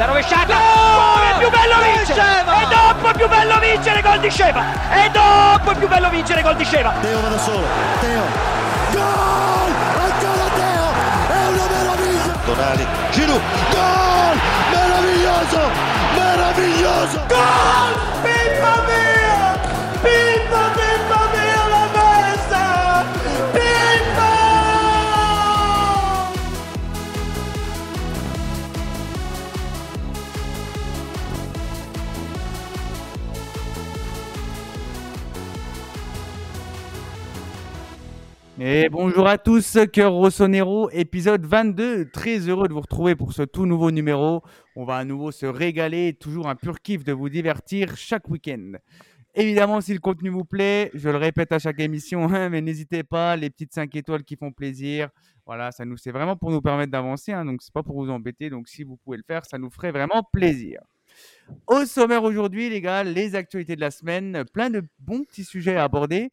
La rovesciata! Oh, è più bello vincere! E dopo è più bello vincere gol di Sceva! E dopo è più bello vincere gol di Sceva! Teo va da solo, Teo! Gol! Ancora Teo! È una meraviglia! Tonali, Giroud, gol! Meraviglioso! Meraviglioso! Gol! Pippa mia! Et bonjour à tous, Cœur Rossonero, épisode 22. Très heureux de vous retrouver pour ce tout nouveau numéro. On va à nouveau se régaler, toujours un pur kiff de vous divertir chaque week-end. Évidemment, si le contenu vous plaît, je le répète à chaque émission, hein, mais n'hésitez pas, les petites 5 étoiles qui font plaisir. Voilà, ça nous, c'est vraiment pour nous permettre d'avancer, hein, donc c'est pas pour vous embêter. Donc si vous pouvez le faire, ça nous ferait vraiment plaisir. Au sommaire aujourd'hui, les gars, les actualités de la semaine, plein de bons petits sujets à aborder.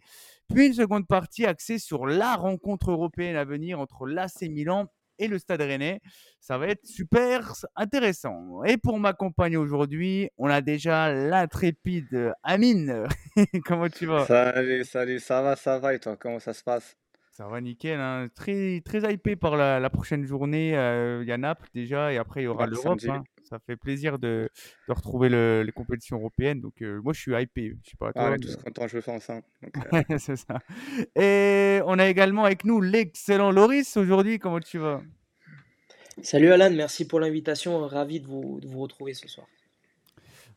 Puis une seconde partie axée sur la rencontre européenne à venir entre l'AC Milan et le Stade Rennais. Ça va être super intéressant. Et pour m'accompagner aujourd'hui, on a déjà l'intrépide Amine. Comment tu vas? Salut, salut, ça va, ça va et toi, comment ça se passe? Ça va nickel. hein. Très, très hypé par la, la prochaine journée. Euh, Il y a Naples déjà et après il y aura Ouais, l'Europe. hein. Ça fait plaisir de, de retrouver le- les compétitions européennes. Donc euh, moi je suis hypé. Je sais pas Ah, toi. on est mais- tous contents de jouer ensemble. Donc, euh, Ouais, c'est ça. Et on a également avec nous l'excellent Loris aujourd'hui. Comment tu vas? Salut Alan, merci pour l'invitation. Ravi de vous, de vous retrouver ce soir.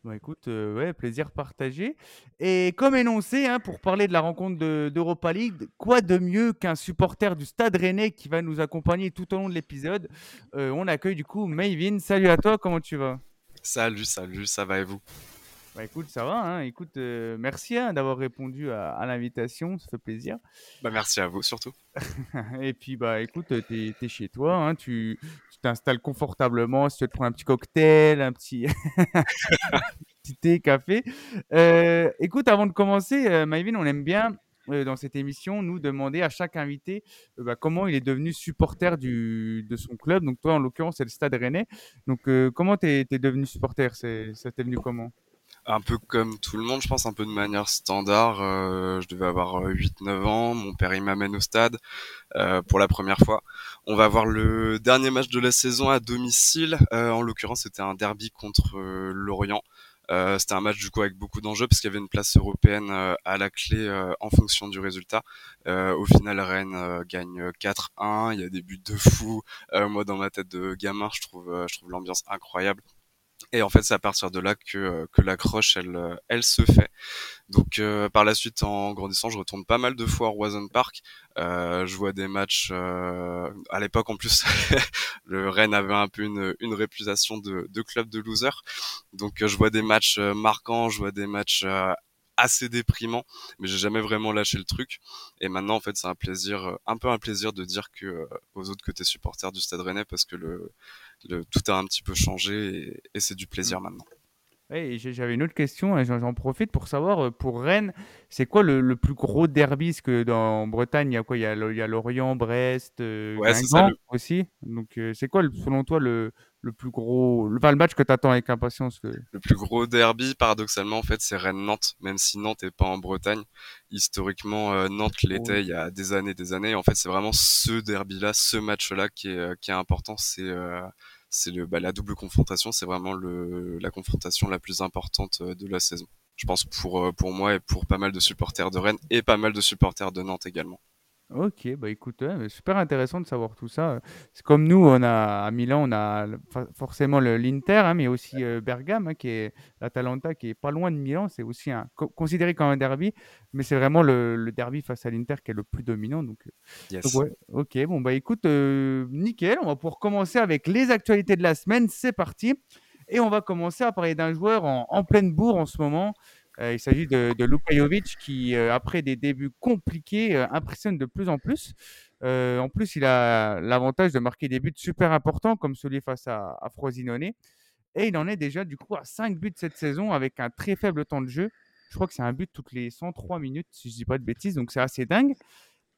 Bah écoute, euh, ouais, plaisir partagé. Et comme énoncé, hein, pour parler de la rencontre de- d'Europa League, quoi de mieux qu'un supporter du Stade Rennais qui va nous accompagner tout au long de l'épisode? Euh, On accueille du coup Mayvin. Salut à toi, comment tu vas? Salut, salut, ça va et vous? Bah écoute, ça va. hein. Écoute, euh, merci hein, d'avoir répondu à, à l'invitation, ça fait plaisir. Bah merci à vous surtout. Et puis, bah, écoute, tu es, chez toi, hein, tu t'installes confortablement, si tu veux te prendre un petit cocktail, un petit, petit thé, café. Euh, écoute, avant de commencer, euh, Maïvin, on aime bien, euh, dans cette émission, nous demander à chaque invité euh, bah, comment il est devenu supporter du, de son club. Donc, toi, en l'occurrence, c'est le Stade Rennais. Donc, euh, comment tu es, devenu supporter? C'est, Ça t'est venu comment? Un peu comme tout le monde, je pense, un peu de manière standard. euh, je devais avoir 8-9 ans, mon père il m'amène au stade euh, pour la première fois. On va voir le dernier match de la saison à domicile. Euh, en l'occurrence, c'était un derby contre euh, Lorient. Euh, c'était un match du coup avec beaucoup d'enjeux parce qu'il y avait une place européenne euh, à la clé euh, en fonction du résultat. Euh, au final, Rennes euh, gagne 4-1. Il y a des buts de fou. Euh, moi, dans ma tête de gamin, je trouve, euh, je trouve l'ambiance incroyable. Et en fait, c'est à partir de là que, euh, que l'accroche, elle, euh, elle se fait. Donc, euh, par la suite, en grandissant, je retourne pas mal de fois au Roison Park. Euh, je vois des matchs. euh, à l'époque, en plus, le Rennes avait un peu une, une réputation de, de club de loser. Donc, euh, je vois des matchs marquants, je vois des matchs assez déprimants, mais j'ai jamais vraiment lâché le truc. Et maintenant, en fait, c'est un plaisir, un peu un plaisir de dire que aux autres que t'es supporter du Stade Rennais parce que le, le tout a un petit peu changé et, et c'est du plaisir maintenant. Ouais, j'avais une autre question, et j'en profite pour savoir, euh, pour Rennes, c'est quoi le, le plus gros derby? Parce que dans Bretagne, il y a quoi? Il y a, y Lorient, Brest, euh, Ouais, ça, le- aussi. Donc, euh, c'est quoi, selon toi, le, le plus gros, le, enfin, le match que tu attends avec impatience que... Le plus gros derby, paradoxalement, en fait, c'est Rennes-Nantes, même si Nantes est pas en Bretagne. Historiquement, Nantes l'était il y a des années, des années. En fait, c'est vraiment ce derby-là, ce match-là qui est, qui est important. C'est euh, c'est le bah, la double confrontation. C'est vraiment le la confrontation la plus importante euh, de la saison. Je pense pour euh, pour moi et pour pas mal de supporters de Rennes et pas mal de supporters de Nantes également. Ok, bah écoute, ouais, mais super intéressant de savoir tout ça. C'est comme nous, on a à Milan, on a le- fa- forcément le- l'Inter, hein, mais aussi euh, Bergame, hein, qui est l'Atalanta, qui est pas loin de Milan. C'est aussi un, co- considéré comme un derby, mais c'est vraiment le, le derby face à l'Inter qui est le plus dominant. Donc, euh, Yes. donc ouais, ok, bon bah écoute, euh, nickel. On va pouvoir commencer avec les actualités de la semaine. C'est parti, et on va commencer à parler d'un joueur en, en pleine bourre en ce moment. Euh, il s'agit de, de Luka Jovic qui, euh, après des débuts compliqués, euh, impressionne de plus en plus. En plus, il a l'avantage de marquer des buts super importants, comme celui face à, à. Et il en est déjà du coup à 5 buts cette saison avec un très faible temps de jeu. Je crois que c'est un but toutes les 103 minutes, si je dis pas de bêtises, donc c'est assez dingue.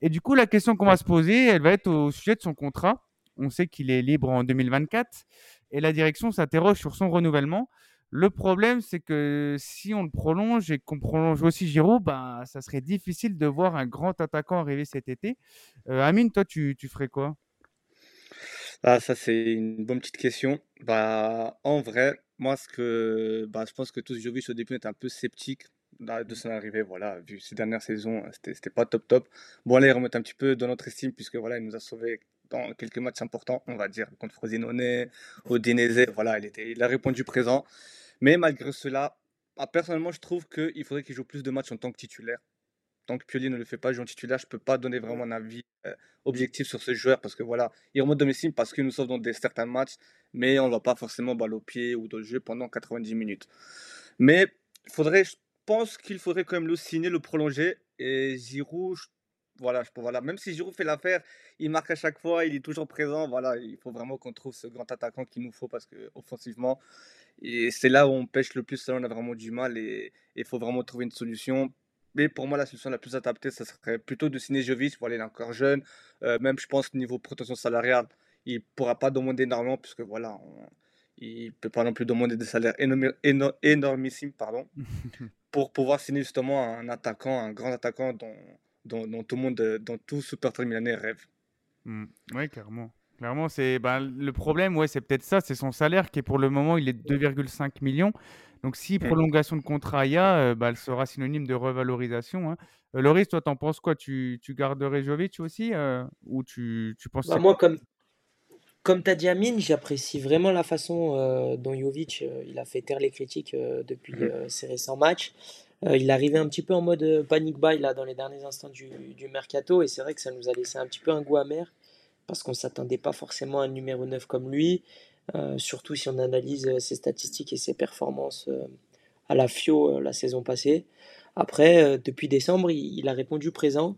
Et du coup, la question qu'on va se poser, elle va être au sujet de son contrat. On sait qu'il est libre en 2024. et la direction s'interroge sur son renouvellement. Le problème, c'est que si on le prolonge et qu'on prolonge aussi Giroud, bah, ça serait difficile de voir un grand attaquant arriver cet été. Euh, Amine, toi, tu, tu ferais quoi? Ah, ça, c'est une bonne petite question. Bah, en vrai, moi, ce que, bah, je pense que tous Jovic au début étaient un peu sceptiques bah, de son arrivée. Voilà, vu ces dernières saisons, c'était c'était pas top top. Bon, là, il remonte un petit peu dans notre estime, puisque voilà, il nous a sauvés dans quelques matchs importants, on va dire, contre Frosinone, Udinese. Voilà, il, était, il a répondu présent. Mais malgré cela, ah, personnellement, je trouve qu'il faudrait qu'il joue plus de matchs en tant que titulaire. Tant que Pioli ne le fait pas jouer en titulaire, je ne peux pas donner vraiment un avis euh, objectif sur ce joueur parce que voilà, il remonte mes parce qu'il nous sauve dans des, certains matchs, mais on ne va pas forcément balle au pied ou dans le jeu pendant 90 minutes. Mais faudrait, je pense qu'il faudrait quand même le signer, le prolonger. Et Giroud, voilà, voilà, même si Giroud fait l'affaire, il marque à chaque fois, il est toujours présent. Voilà, il faut vraiment qu'on trouve ce grand attaquant qu'il nous faut parce que offensivement, et c'est là où on pêche le plus, là on a vraiment du mal et il faut vraiment trouver une solution. Mais pour moi, la solution la plus adaptée, ça serait plutôt de signer Jovic. Voilà, il est encore jeune. Euh, même, je pense, niveau protection salariale, il ne pourra pas demander énormément, puisque voilà, il ne peut pas non plus demander des salaires énormissimes pardon, pour pouvoir signer justement un attaquant, un grand attaquant dont, dont, tout le monde, dont tout supporter milanais rêve. Mmh. Oui, clairement. Clairement, c'est ben, le problème, ouais, c'est peut-être ça, c'est son salaire qui est pour le moment, il est de 2,5 millions. Donc, si mmh. prolongation de contrat il y a, euh, bah, elle sera synonyme de revalorisation. Hein. Euh, Loris, toi, t'en penses quoi? Tu, tu garderais Jovic aussi euh, Ou tu, tu penses bah, Moi, comme, comme tu as dit, Amine, j'apprécie vraiment la façon dont Jovic il a fait taire les critiques depuis mmh. ses récents matchs. il est arrivé un petit peu en mode panic buy là, dans les derniers instants du, du mercato, et c'est vrai que ça nous a laissé un petit peu un goût amer parce qu'on ne s'attendait pas forcément à un numéro 9 comme lui, euh, surtout si on analyse euh, ses statistiques et ses performances euh, à la FIO la saison passée. Après, depuis décembre, il, a répondu présent,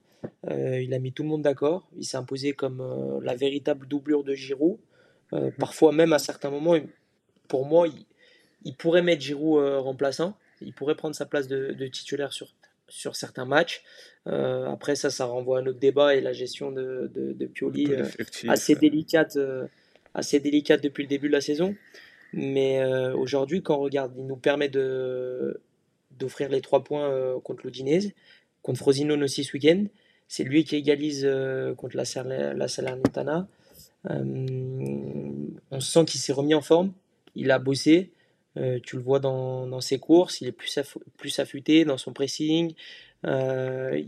il a mis tout le monde d'accord, il s'est imposé comme la véritable doublure de Giroud. Mhm. parfois même à certains moments, pour moi, il, pourrait mettre Giroud remplaçant, il pourrait prendre sa place de, de titulaire sur sur certains matchs. Euh, après, ça, ça renvoie à un autre débat et la gestion de, de, Pioli, euh, assez, délicate, euh, assez délicate depuis le début de la saison. Mais aujourd'hui, quand on regarde, il nous permet de, d'offrir les trois points contre l'Udinese, contre Frosinone aussi ce week-end. C'est lui qui égalise contre la, la Salernitana. on sent qu'il s'est remis en forme, il a bossé. Euh, tu le vois dans, ses courses, il est plus, plus affûté dans son pressing. Euh,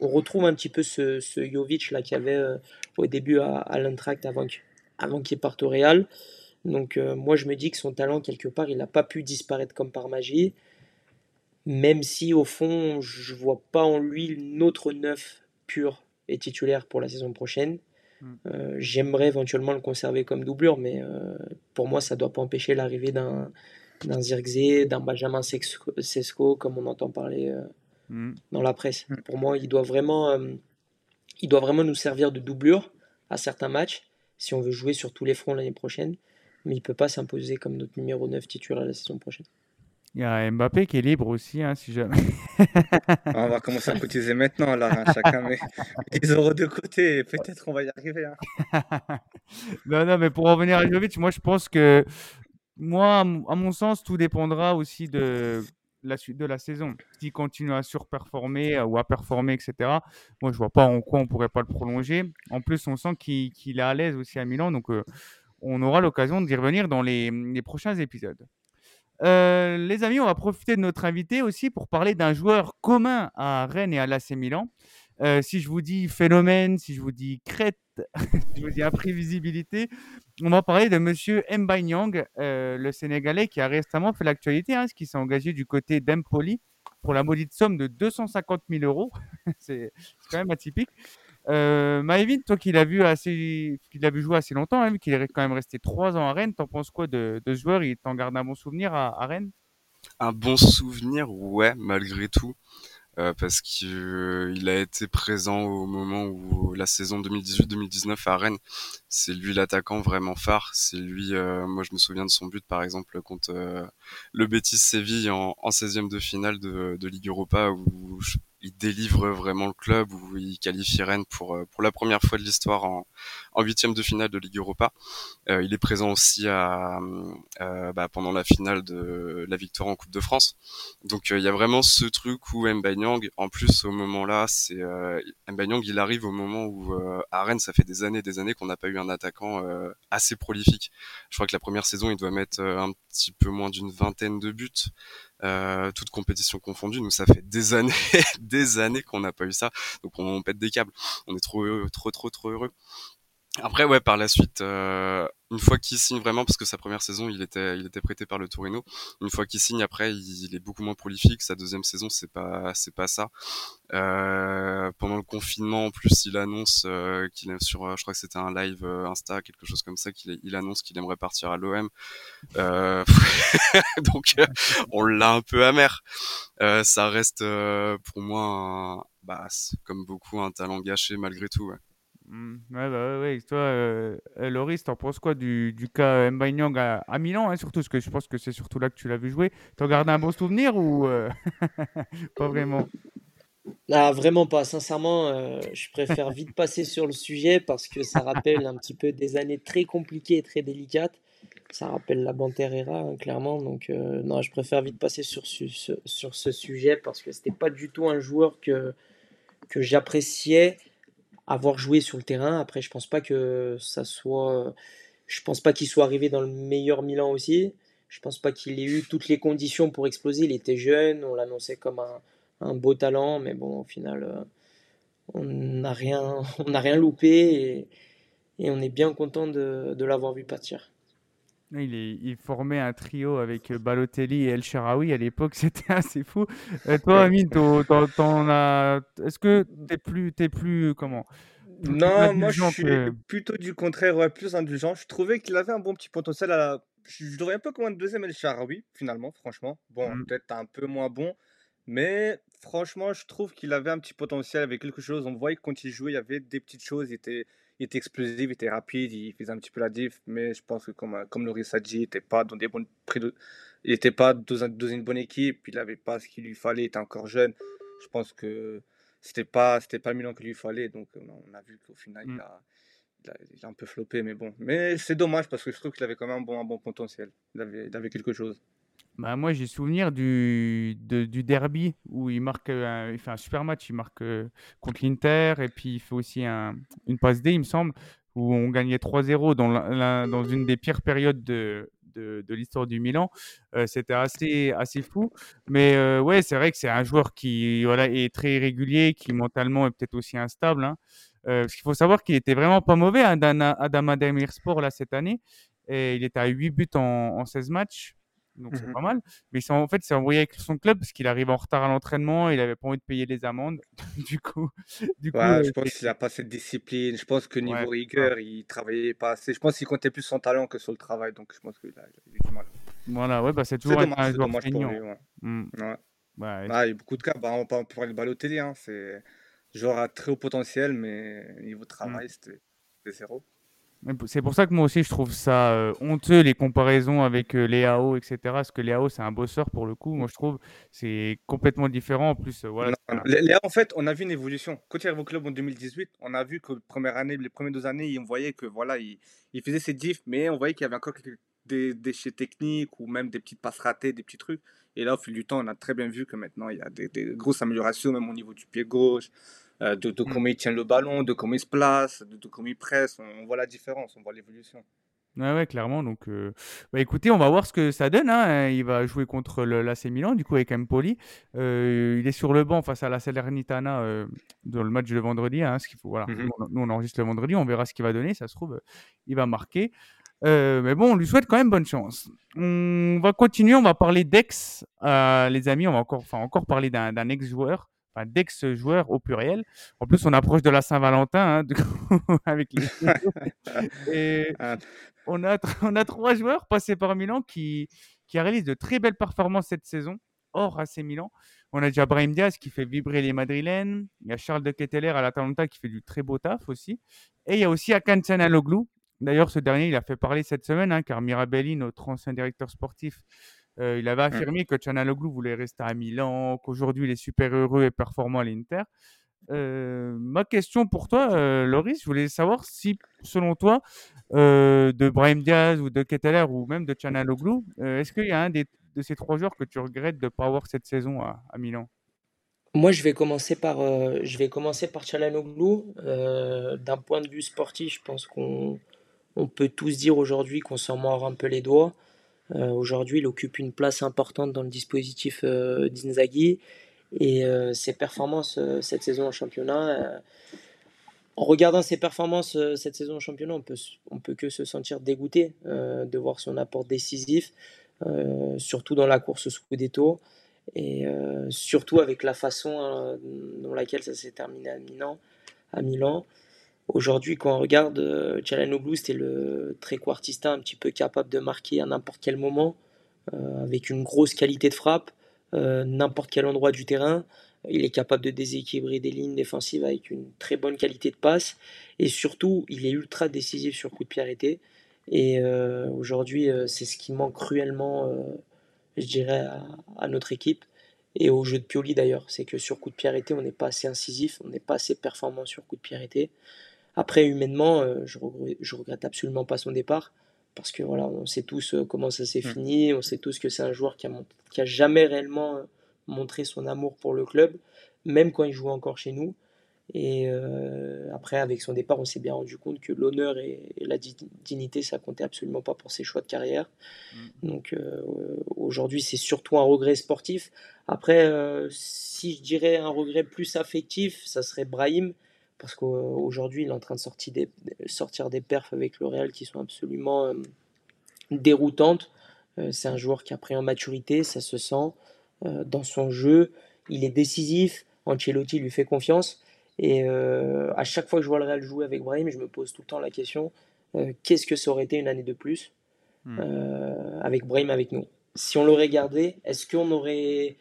on retrouve un petit peu ce, ce Jovic là qu'il y avait euh, au début à, à l'Intract avant, avant qu'il parte au Real. Donc moi je me dis que son talent quelque part il n'a pas pu disparaître comme par magie. Même si au fond je vois pas en lui notre neuf pur et titulaire pour la saison prochaine. Hmm. J'aimerais éventuellement le conserver comme doublure, mais pour moi ça ne doit pas empêcher l'arrivée d'un d'un Zirkzee, d'un Benjamin Sesco, comme on entend parler euh, mm. dans la presse. Mm. Pour moi, il doit, vraiment, euh, il doit vraiment nous servir de doublure à certains matchs si on veut jouer sur tous les fronts l'année prochaine. Mais il ne peut pas s'imposer comme notre numéro 9 titulaire la saison prochaine. Il y a Mbappé qui est libre aussi, hein, si jamais. on va commencer à cotiser maintenant, là, hein, chacun met 10 euros de côté, peut-être on va y arriver. Hein. non, non, mais pour revenir à Jovic, moi je pense que moi, à mon sens, tout dépendra aussi de la suite de la saison. S'il continue à surperformer euh, ou à performer, etc., moi, je vois pas en quoi on pourrait pas le prolonger. En plus, on sent qu'il est à l'aise aussi à Milan, donc euh, on aura l'occasion d'y revenir dans les, prochains épisodes. Euh, les amis, on va profiter de notre invité aussi pour parler d'un joueur commun à Rennes et à l'AC Milan. Si je vous dis phénomène, si je vous dis crête, si je vous dis imprévisibilité, on va parler de Monsieur Mbanyang, euh, le Sénégalais qui a récemment fait l'actualité, hein, qui s'est engagé du côté d'Empoli pour la maudite somme de 250 000 euros. c'est quand même atypique. Euh, toi qui l'as vu assez, vu jouer assez longtemps, hein, qu'il est quand même resté trois ans à Rennes, t'en penses quoi de, ce joueur? Il t'en garde un bon souvenir à Rennes? Un bon souvenir, ouais, malgré tout. Euh, parce qu'il euh, a été présent au moment où la saison 2018-2019 à Rennes, c'est lui l'attaquant vraiment phare. C'est lui, euh, moi je me souviens de son but par exemple contre le Betis Séville en, en 16e de finale de, de Ligue Europa où il délivre vraiment le club où il qualifie Rennes pour pour la première fois de l'histoire en en huitième de finale de Ligue Europa. il est présent aussi à bah, pendant la finale de la victoire en Coupe de France. Donc il y a vraiment ce truc où Mbanyang, en plus au moment là, c'est Mbanyang, il arrive au moment où à Rennes, ça fait des années, des années qu'on n'a pas eu un attaquant assez prolifique. Je crois que la première saison, il doit mettre un petit peu moins d'une vingtaine de buts, euh, toutes compétitions confondues. Nous, ça fait des années, des années qu'on n'a pas eu ça. Donc on, pète des câbles. On est trop, trop, trop, trop heureux. Après, ouais, par la suite, euh, une fois qu'il signe vraiment, parce que sa première saison, il était, il était prêté par le Torino. Une fois qu'il signe, après, il, est beaucoup moins prolifique. Sa deuxième saison, c'est pas, c'est pas ça. Euh, pendant le confinement, en plus, il annonce euh, qu'il est sur, je crois que c'était un live Insta, quelque chose comme ça, qu'il il annonce qu'il aimerait partir à l'OM. Donc, on l'a un peu amer. ça reste pour moi, un, bah, comme beaucoup, un talent gâché malgré tout. Mmh. Ouais, bah, ouais. Toi, euh, euh, Loris, t'en penses quoi du, du cas Mbanyang à, à Milan, hein, surtout, parce que je pense que c'est surtout là que tu l'as vu jouer. T'en gardes un bon souvenir ou euh, pas vraiment? Ah, vraiment pas. Sincèrement, euh, je préfère vite passer sur le sujet parce que ça rappelle un petit peu des années très compliquées et très délicates. Ça rappelle la Banterera, hein, clairement. Donc, euh, non, je préfère vite passer sur, sur, sur ce sujet parce que c'était pas du tout un joueur que, que j'appréciais avoir joué sur le terrain. Après, je pense pas que ça soit. Je pense pas qu'il soit arrivé dans le meilleur Milan aussi. Je pense pas qu'il ait eu toutes les conditions pour exploser. Il était jeune, on l'annonçait comme un, beau talent, mais bon, au final, euh, on n'a rien, on n'a rien loupé et, et, on est bien content de, de l'avoir vu partir. Il, est, il, formait un trio avec Balotelli et El Sharawi à l'époque, c'était assez fou. Euh, toi, Amine, est-ce que tu es plus, es plus comment? Non, moi je suis que... plutôt du contraire, ouais, plus indulgent. Je trouvais qu'il avait un bon petit potentiel. À la... Je le voyais un peu comme un deuxième El Sharawi, finalement, franchement. Bon, mm. peut-être un peu moins bon, mais franchement, je trouve qu'il avait un petit potentiel avec quelque chose. On voyait que quand il jouait, il y avait des petites choses. Il était il était explosif, il était rapide, il faisait un petit peu la diff, mais je pense que comme, euh, comme Loris a dit, il n'était pas dans des bonnes de... il était pas dans, un, dans, une bonne équipe, il n'avait pas ce qu'il lui fallait, il était encore jeune. Je pense que c'était pas c'était pas le Milan qu'il lui fallait, donc on a vu qu'au final mm. il, a, il, a, il, a, un peu floppé, mais bon. Mais c'est dommage parce que je trouve qu'il avait quand même un bon, un bon potentiel, il avait, il avait quelque chose. Bah, moi, j'ai souvenir du, du derby où il marque, un, il fait un super match. Il marque euh, contre l'Inter et puis il fait aussi un, une passe D, il me semble, où on gagnait 3-0 dans, dans une des pires périodes de, de, l'histoire du Milan. Euh, C'était assez, assez fou. Mais euh, ouais, c'est vrai que c'est un joueur qui voilà, est très irrégulier, qui mentalement est peut-être aussi instable. Hein. Euh, parce qu'il faut savoir qu'il était vraiment pas mauvais, hein, Adama Demirspor, là, cette année. Et il était à 8 buts en, en 16 matchs donc c'est mmh pas mal. Mais en fait, c'est envoyé avec son club parce qu'il arrive en retard à l'entraînement, il avait pas envie de payer les amendes. du coup, du ouais, coup, je euh, pense qu'il a pas cette discipline. Je pense que niveau ouais, rigueur, ouais. il travaillait pas assez. Je pense qu'il comptait plus son talent que sur le travail, donc je pense qu'il a, a, eu du mal. Voilà, ouais, bah c'est toujours dommage, un joueur dommage pour lui. Ouais. Mmh. ouais. Ah, il y a beaucoup de cas. Bah, on peut parler de Balotelli. Hein. C'est joueur à très haut potentiel, mais niveau travail, mmh. c'était zéro. C'est pour ça que moi aussi je trouve ça euh, honteux les comparaisons avec euh, Léao, etc. Parce que Léao c'est un bosseur pour le coup. Moi je trouve c'est complètement différent. En plus, euh, voilà. Non, en fait, on a vu une évolution. Arrive au club en 2018, on a vu que première année, les premières deux années, on voyait que voilà, il, il faisait ses diffs, mais on voyait qu'il y avait encore quelques des déchets techniques ou même des petites passes ratées, des petits trucs. Et là, au fil du temps, on a très bien vu que maintenant il y a des, des grosses améliorations, même au niveau du pied gauche. Euh, de, de, comment il tient le ballon, de comment il se place, de, de comment il presse. On, on, voit la différence, on voit l'évolution. Ouais, ouais, clairement. Donc, euh... bah, écoutez, on va voir ce que ça donne. Hein. Il va jouer contre l'AC Milan, du coup, avec Empoli. Euh, il est sur le banc face à la Salernitana euh, dans le match de vendredi. Hein, ce qu'il faut, voilà. Mm -hmm. nous, on enregistre le vendredi, on verra ce qu'il va donner. Ça se trouve, il va marquer. Euh, mais bon, on lui souhaite quand même bonne chance. On va continuer, on va parler d'ex, euh, les amis. On va encore, enfin, encore parler d'un ex-joueur enfin, d'ex-joueurs au pluriel. En plus, on approche de la Saint-Valentin hein, avec les. Et Ah, on a, on a trois joueurs passés par Milan qui, qui réalisent de très belles performances cette saison, hors AC Milan. On a déjà Brahim Diaz qui fait vibrer les Madrilènes. Il y a Charles de Ketteler à l'Atalanta qui fait du très beau taf aussi. Et il y a aussi Akan Çalhanoğlu. D'ailleurs, ce dernier, il a fait parler cette semaine, hein, car Mirabelli, notre ancien directeur sportif, Euh, il avait Mmh. affirmé que Canaloglu voulait rester à Milan, qu'aujourd'hui il est super heureux et performant à l'Inter. Euh, ma question pour toi, euh, Loris, je voulais savoir si, selon toi, euh, de Brahim Diaz ou de Ketteler ou même de Canaloglu, euh, est-ce qu'il y a un des- de ces trois joueurs que tu regrettes de ne pas avoir cette saison à, à Milan? Moi, je vais commencer par, euh, je vais commencer par. Euh, d'un point de vue sportif, je pense qu'on on peut tous dire aujourd'hui qu'on s'en mord un peu les doigts. Euh, aujourd'hui, il occupe une place importante dans le dispositif euh, d'Inzaghi et euh, ses performances euh, cette saison en championnat. en regardant ses performances cette saison en championnat, on peut, on peut que se sentir dégoûté de voir son apport décisif, surtout dans la course Scudetto et surtout avec la façon dans laquelle ça s'est terminé. À Milan. Aujourd'hui, quand on regarde euh, c'était le trequartista un petit peu capable de marquer à n'importe quel moment, euh, avec une grosse qualité de frappe, euh, n'importe quel endroit du terrain. Il est capable de déséquilibrer des lignes défensives avec une très bonne qualité de passe. Et surtout, il est ultra décisif sur coup de pied arrêté. Et euh, aujourd'hui, c'est ce qui manque cruellement, je dirais, à, à notre équipe. Et au jeu de Pioli d'ailleurs, c'est que sur coup de pied arrêté, on n'est pas assez incisif, on n'est pas assez performant sur coup de pied arrêté. Après, humainement, euh, je, regrette, je regrette absolument pas son départ, parce que voilà, on sait tous euh, comment ça s'est Mm. fini, on sait tous que c'est un joueur qui a, mont- qui a jamais réellement euh, montré son amour pour le club, même quand il jouait encore chez nous. Et euh, après, avec son départ, on s'est bien rendu compte que l'honneur et, et la di- dignité, ça comptait absolument pas pour ses choix de carrière. Donc euh, aujourd'hui, c'est surtout un regret sportif. Après, euh, si je dirais un regret plus affectif, ça serait Brahim, parce qu'aujourd'hui, il est en train de sortir des, sortir des perfs avec le Real qui sont absolument euh, déroutantes. Euh, c'est un joueur qui a pris en maturité, ça se sent euh, dans son jeu. Il est décisif, Ancelotti lui fait confiance. Et à chaque fois que je vois le Real jouer avec Brahim, je me pose tout le temps la question qu'est-ce que ça aurait été une année de plus Hmm. avec Brahim avec nous? Si on l'aurait gardé, est-ce qu'on aurait,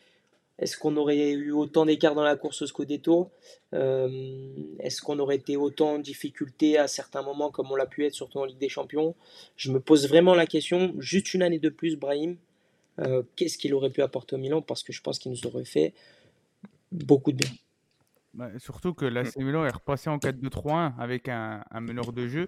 est-ce qu'on aurait eu autant d'écart dans la course au Scudetto Euh, Est-ce qu'on aurait été autant en difficulté à certains moments comme on l'a pu être, surtout en Ligue des Champions? Je me pose vraiment la question, juste une année de plus, Brahim, euh, qu'est-ce qu'il aurait pu apporter au Milan? Parce que je pense qu'il nous aurait fait beaucoup de bien. Bah, surtout que Mm. l'AC Milan est repassé en 4-2-3-1 avec un, un meneur de jeu.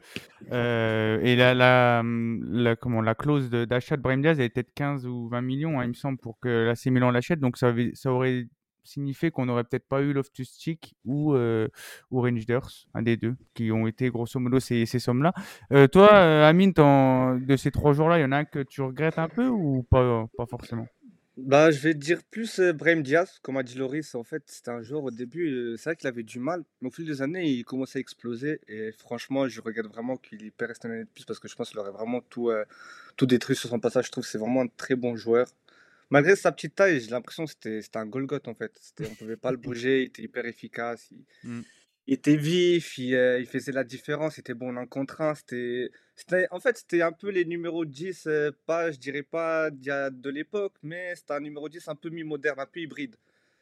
Euh, et la, la, la- comment, la clause de- d'achat de Brahim Diaz était de 15 ou 20 millions, hein, il me semble, pour que l'AC Milan l'achète. Donc ça, avait- ça aurait signifié qu'on n'aurait peut-être pas eu Loftus-Cheek ou, euh, ou Rangers, un des deux, qui ont été grosso modo ces, ces sommes-là. Euh, toi, euh, Amine, de ces trois jours-là, il y en a un que tu regrettes un peu ou pas, pas forcément? Bah, je vais te dire plus euh, Brahim Diaz, comme a dit Loris, en fait, c'était un joueur au début, euh, c'est vrai qu'il avait du mal, mais au fil des années, il commençait à exploser, et franchement, je regrette vraiment qu'il y peut rester une année de plus, parce que je pense qu'il aurait vraiment tout, euh, tout détruit sur son passage, je trouve que c'est vraiment un très bon joueur. Malgré sa petite taille, j'ai l'impression que c'était c'était un Golgoth, en fait, C'était- on pouvait pas le bouger, il était hyper efficace, il, Mm. Il était vif, il, euh, faisait la différence, il était bon en contre un, c'était... C'était, en fait, c'était un peu les numéros 10, euh, pas, je dirais pas de l'époque, mais c'était un numéro 10 un peu mi-moderne, un peu hybride.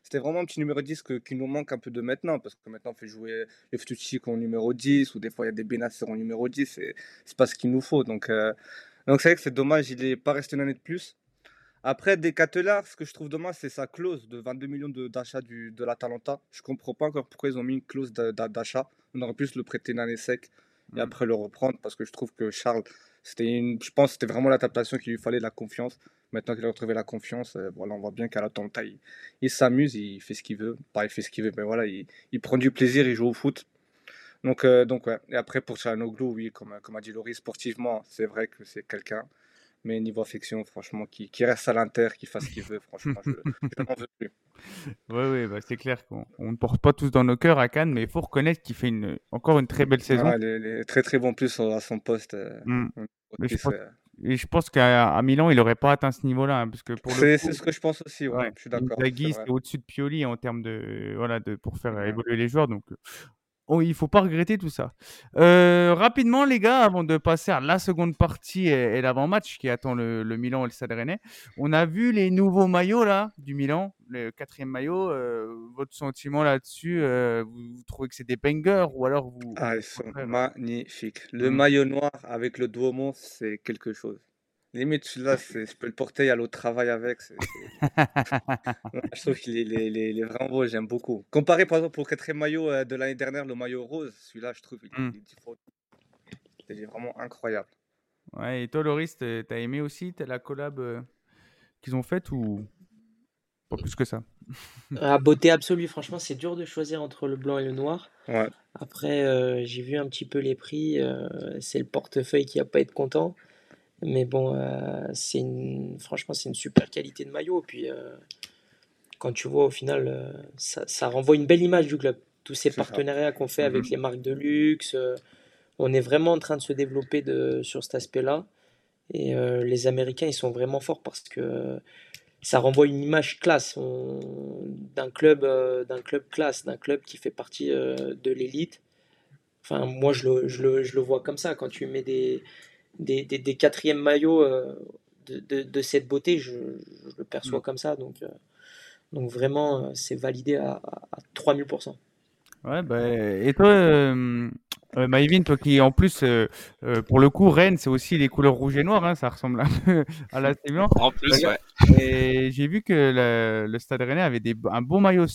C'était vraiment un petit numéro 10 que- qui nous manque un peu de maintenant, parce que maintenant on fait jouer les Ftuchik en numéro 10, ou des fois il y a des Benacer en numéro 10, et c'est pas ce qu'il nous faut. Donc euh, donc c'est vrai que c'est dommage, il n'est pas resté une année de plus. Après, des Catelar, ce que je trouve dommage, c'est sa clause de 22 millions de- d'achat du- de l'Atalanta. Je comprends pas encore pourquoi ils ont mis une clause d'a- d'a- d'achat. On aurait pu se le prêter une année sec et Mm. après le reprendre parce que je trouve que Charles, c'était une, je pense que c'était vraiment l'adaptation qu'il lui fallait, la confiance. Maintenant qu'il a retrouvé la confiance, euh, voilà, on voit bien qu'à l'Atalanta, il, il s'amuse, il fait ce qu'il veut. Pas il fait ce qu'il veut, mais voilà, il, il prend du plaisir, il joue au foot. Donc, euh, donc ouais. Et après, pour Çalhanoğlu, oui, comme, comme a dit Laurie, sportivement, c'est vrai que c'est quelqu'un. Mais niveau affection, franchement, qui, qui reste à l'Inter, qui fasse ce qu'il veut, franchement, je, je n'en veux plus. Oui, oui, bah, c'est clair qu'on on ne porte pas tous dans nos cœurs à Cannes, mais il faut reconnaître qu'il fait une, encore une très belle saison. Ah, il, est, il est très très bon plus à son poste. euh, Mm. je pense- euh. Et je pense qu'à Milan, il n'aurait pas atteint ce niveau-là, hein, parce que pour le C'est ce que je pense aussi, ouais, ouais, je suis d'accord. Inzaghi, c'est au-dessus de Pioli en termes de voilà de pour faire évoluer les joueurs, donc euh, oh, il faut pas regretter tout ça. Euh, rapidement, les gars, avant de passer à la seconde partie et, et l'avant-match qui attend le, le Milan et le Stade Rennais, on a vu les nouveaux maillots là du Milan, le quatrième maillot. euh, votre sentiment là-dessus, euh, vous, vous trouvez que c'est des bangers ou alors vous Ah, ils sont magnifiques. Le Mm. maillot noir avec le Duomo, c'est quelque chose. Limite, celui-là, je peux le porter, aller au travail avec. je trouve qu'il est, vraiment beau, j'aime beaucoup. Comparé par exemple au quatrième maillot euh, de l'année dernière, le maillot rose, celui-là, je trouve il, mmh. est vraiment incroyable. Ouais, et toi, Loris, t'as aimé aussi la collab euh, qu'ils ont faite ou pas plus que ça? À beauté absolue, franchement, c'est dur de choisir entre le blanc et le noir. Ouais. Après, euh, j'ai vu un petit peu les prix, c'est le portefeuille qui va pas être content. Mais bon, euh, c'est une, franchement, c'est une super qualité de maillot. Et puis, euh, quand tu vois au final, euh, ça, ça, renvoie une belle image du club. Tous ces partenariats qu'on fait avec mhm. les marques de luxe, on est vraiment en train de se développer de, sur cet aspect-là. Et les Américains, ils sont vraiment forts parce que ça renvoie une image classe d'un club, d'un club classe, d'un club qui fait partie de l'élite. Enfin, moi, je le, je, le, je le, vois comme ça. Quand tu mets des, des, des, quatrièmes maillots euh, de, de, cette beauté, je, le perçois mm. comme ça. Donc, euh, donc vraiment, euh, c'est validé à, à, 3000%. Ouais, bah, et toi, euh, Maïvin, toi qui en plus, pour le coup, Rennes, c'est aussi les couleurs rouge et noir, hein, ça ressemble un peu à la Blanc. En plus, ouais. Et j'ai vu que le, Stade Rennais avait des, un beau maillot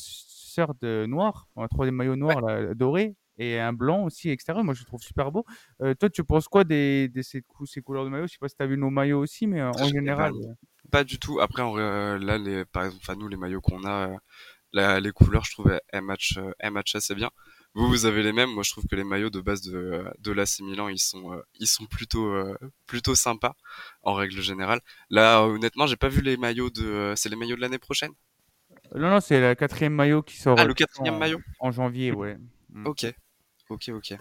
de noir, un troisième maillot noir doré, et un blanc aussi extérieur. Moi, je trouve super beau. Euh, toi, tu penses quoi des, de ces, ces, couleurs de maillot? Je sais pas si tu as vu nos maillots aussi, mais euh, en général. Euh. Pas, du tout. Après, là, les, par exemple, nous, les maillots qu'on a, les couleurs, je trouve, elles matchent, assez bien. Vous, vous avez les mêmes. Moi, je trouve que les maillots de base de, de l'AC Milan, ils sont, ils sont plutôt, plutôt sympas, en règle générale. Là, honnêtement, j'ai pas vu les maillots de. C'est les maillots de l'année prochaine? Non, non, c'est le quatrième maillot qui sort. Ah, le quatrième maillot? En janvier, ouais. Mm. Ok. Ok, ok.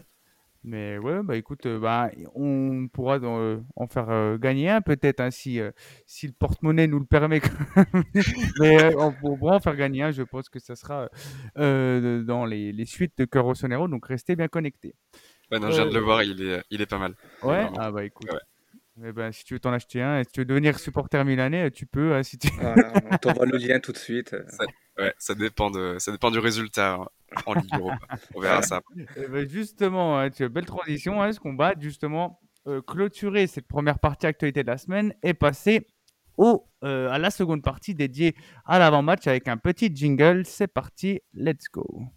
Mais ouais, bah écoute, euh, bah, on pourra euh, en faire euh, gagner un peut-être hein, si, si le porte-monnaie nous le permet. Mais on pourra en faire gagner un, je pense que ça sera dans les, les, suites de Cœur Sonero, donc restez bien connectés. Ouais, non, je viens de le voir, il est, il est pas mal. Ouais, ah bah écoute. Eh ben, si tu veux t'en acheter un, et si tu veux devenir supporter milanais, tu peux. Hein, si tu... on t'envoie le lien tout de suite. Ouais, ça dépend de, ça dépend du résultat hein, en. On verra ça. Eh ben, justement, hein, belle transition. Hein, ce qu'on va justement euh, clôturer cette première partie actualité de la semaine et passer au, euh, à la seconde partie dédiée à l'avant-match avec un petit jingle. C'est parti, let's go.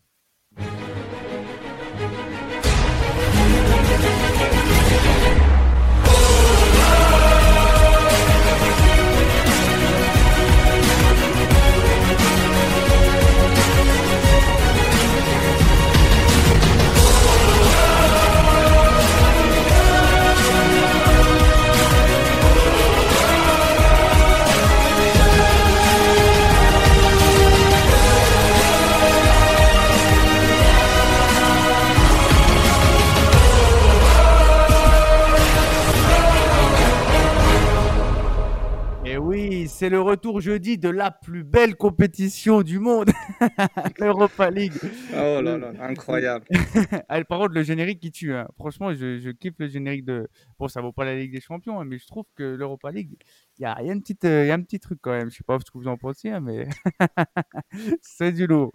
C'est le retour jeudi de la plus belle compétition du monde, l'Europa League. Oh là là, incroyable. ah, par contre, le générique qui tue. Hein. Franchement, je, kiffe le générique de. Bon, ça vaut pas la Ligue des Champions, hein, mais je trouve que l'Europa League, il y a, y, a euh, un petit truc quand même. Je sais pas ce que vous en pensez, hein, mais c'est du lourd.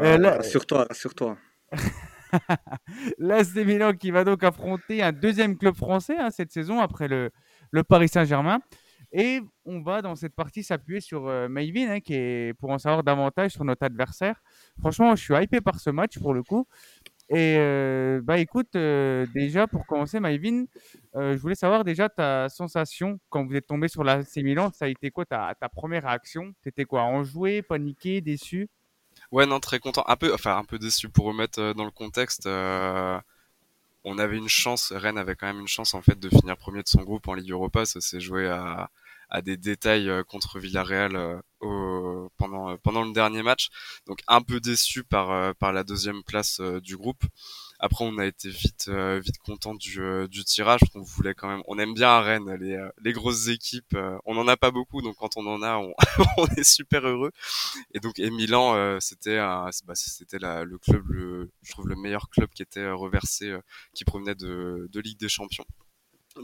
Euh, sur toi, sur toi. C'est Milan qui va donc affronter un deuxième club français cette saison après le, le Paris Saint-Germain. Et on va dans cette partie s'appuyer sur euh, Mayvin, hein, qui est, pour en savoir davantage sur notre adversaire. Franchement, je suis hypé par ce match pour le coup. Et euh, bah écoute, euh, déjà pour commencer, Mayvin, je voulais savoir déjà ta sensation quand vous êtes tombé sur la Milan. Ça a été quoi ta, ta première réaction? T'étais quoi Enjoué, paniqué, déçu? Ouais, non, très content. Un peu, enfin un peu déçu pour remettre dans le contexte on avait une chance, Rennes avait quand même une chance en fait de finir premier de son groupe en Ligue Europa. Ça s'est joué à, des détails euh, contre Villarreal euh, pendant pendant le dernier match. Donc un peu déçu par par la deuxième place euh, du groupe. Après, on a été vite, euh, vite content du, euh, du tirage. On voulait quand même, on aime bien à Rennes les, euh, les grosses équipes. on en a pas beaucoup, donc quand on en a, on, on est super heureux. Et donc, et Milan, c'était, bah, c'était le club, le, je trouve le meilleur club qui était reversé, qui provenait de, de Ligue des Champions.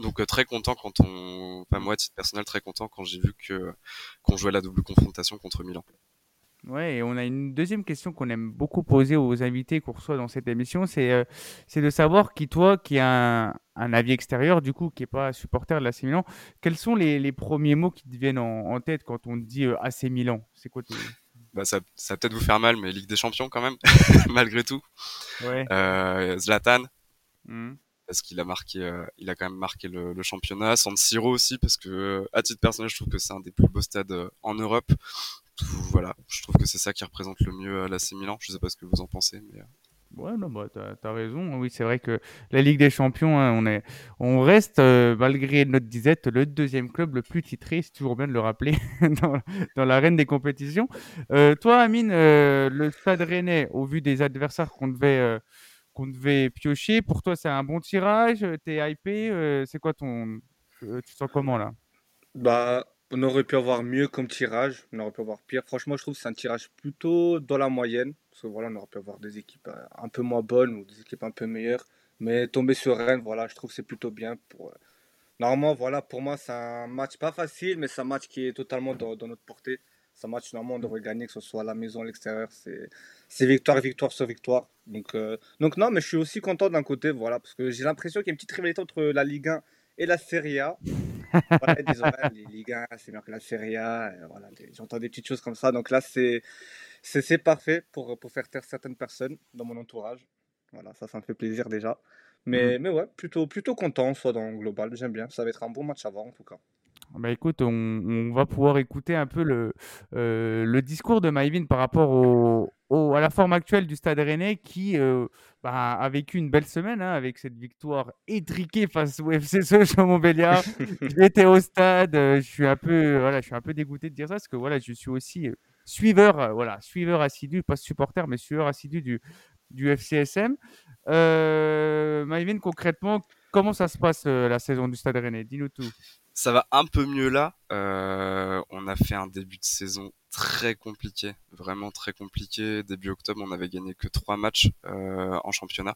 Donc très content quand on, enfin moi à titre personnel très content quand j'ai vu que qu'on jouait la double confrontation contre Milan. Ouais, et on a une deuxième question qu'on aime beaucoup poser aux invités qu'on reçoit dans cette émission, c'est euh, c'est de savoir qui, toi, qui a un, un avis extérieur, du coup, qui n'est pas supporter de l'AC Milan, quels sont les, les premiers mots qui te viennent en, en tête quand on dit euh, AC Milan C'est quoi tes... Bah, ça, ça va peut-être vous faire mal, mais Ligue des Champions quand même, malgré tout. Ouais. Euh, Zlatan, Mhm. parce qu'il a marqué, euh, il a quand même marqué le, le championnat. San Siro aussi, parce que à titre personnel, je trouve que c'est un des plus beaux stades en Europe. Tout- voilà, je trouve que c'est ça qui représente le mieux euh, l'AC Milan. Je sais pas ce que vous en pensez, mais euh, Ouais, non, bah, t'as, t'as raison. Oui, c'est vrai que la Ligue des Champions, hein, on est, on reste, euh, malgré notre disette, le deuxième club le plus titré. C'est toujours bien de le rappeler dans, dans l'arène des compétitions. Euh, toi, Amine, euh, le Stade Rennais, au vu des adversaires qu'on devait, euh, qu'on devait piocher, pour toi, c'est un bon tirage? T'es hypé? euh, c'est quoi ton, euh, tu te sens comment là? Bah, on aurait pu avoir mieux comme tirage, on aurait pu avoir pire. Franchement, je trouve que c'est un tirage plutôt dans la moyenne. Parce que voilà, on aurait pu avoir des équipes euh, un peu moins bonnes ou des équipes un peu meilleures. Mais tomber sur Rennes, voilà, je trouve que c'est plutôt bien. Pour... euh, Normalement, voilà, pour moi, c'est un match pas facile, mais c'est un match qui est totalement dans, notre portée. C'est un match, normalement, on devrait gagner, que ce soit à la maison, à l'extérieur. C'est c'est victoire, victoire sur victoire. Donc, euh, donc, non, mais je suis aussi content d'un côté, voilà, parce que j'ai l'impression qu'il y a une petite rivalité entre la Ligue 1 et la Serie A. Voilà, les Ligue 1, c'est meilleur que la Serie A. voilà, j'entends des petites choses comme ça. Donc là, c'est c'est parfait pour, pour faire taire certaines personnes dans mon entourage. Voilà, ça, ça me fait plaisir déjà. Mais, mais ouais, plutôt, plutôt content, soit dans le global, j'aime bien. Ça va être un bon match voir en tout cas. Bah écoute, on, on va pouvoir écouter un peu le, euh, le discours de Maïvin par rapport au, au- à la forme actuelle du Stade Rennais qui euh, bah, a vécu une belle semaine hein, avec cette victoire étriquée face au FC Sochaux-Montbéliard. J'étais au stade, euh, je suis un peu, voilà, je suis un peu dégoûté de dire ça parce que voilà, je suis aussi suiveur, voilà, suiveur assidu, pas supporter, mais suiveur assidu du, du FCSM. Maïvin, concrètement, comment ça se passe la saison du Stade Rennais? Dis-nous tout. Ça va un peu mieux là. Euh, on a fait un début de saison très compliqué, vraiment très compliqué. Début octobre, on avait gagné que trois matchs euh, en championnat,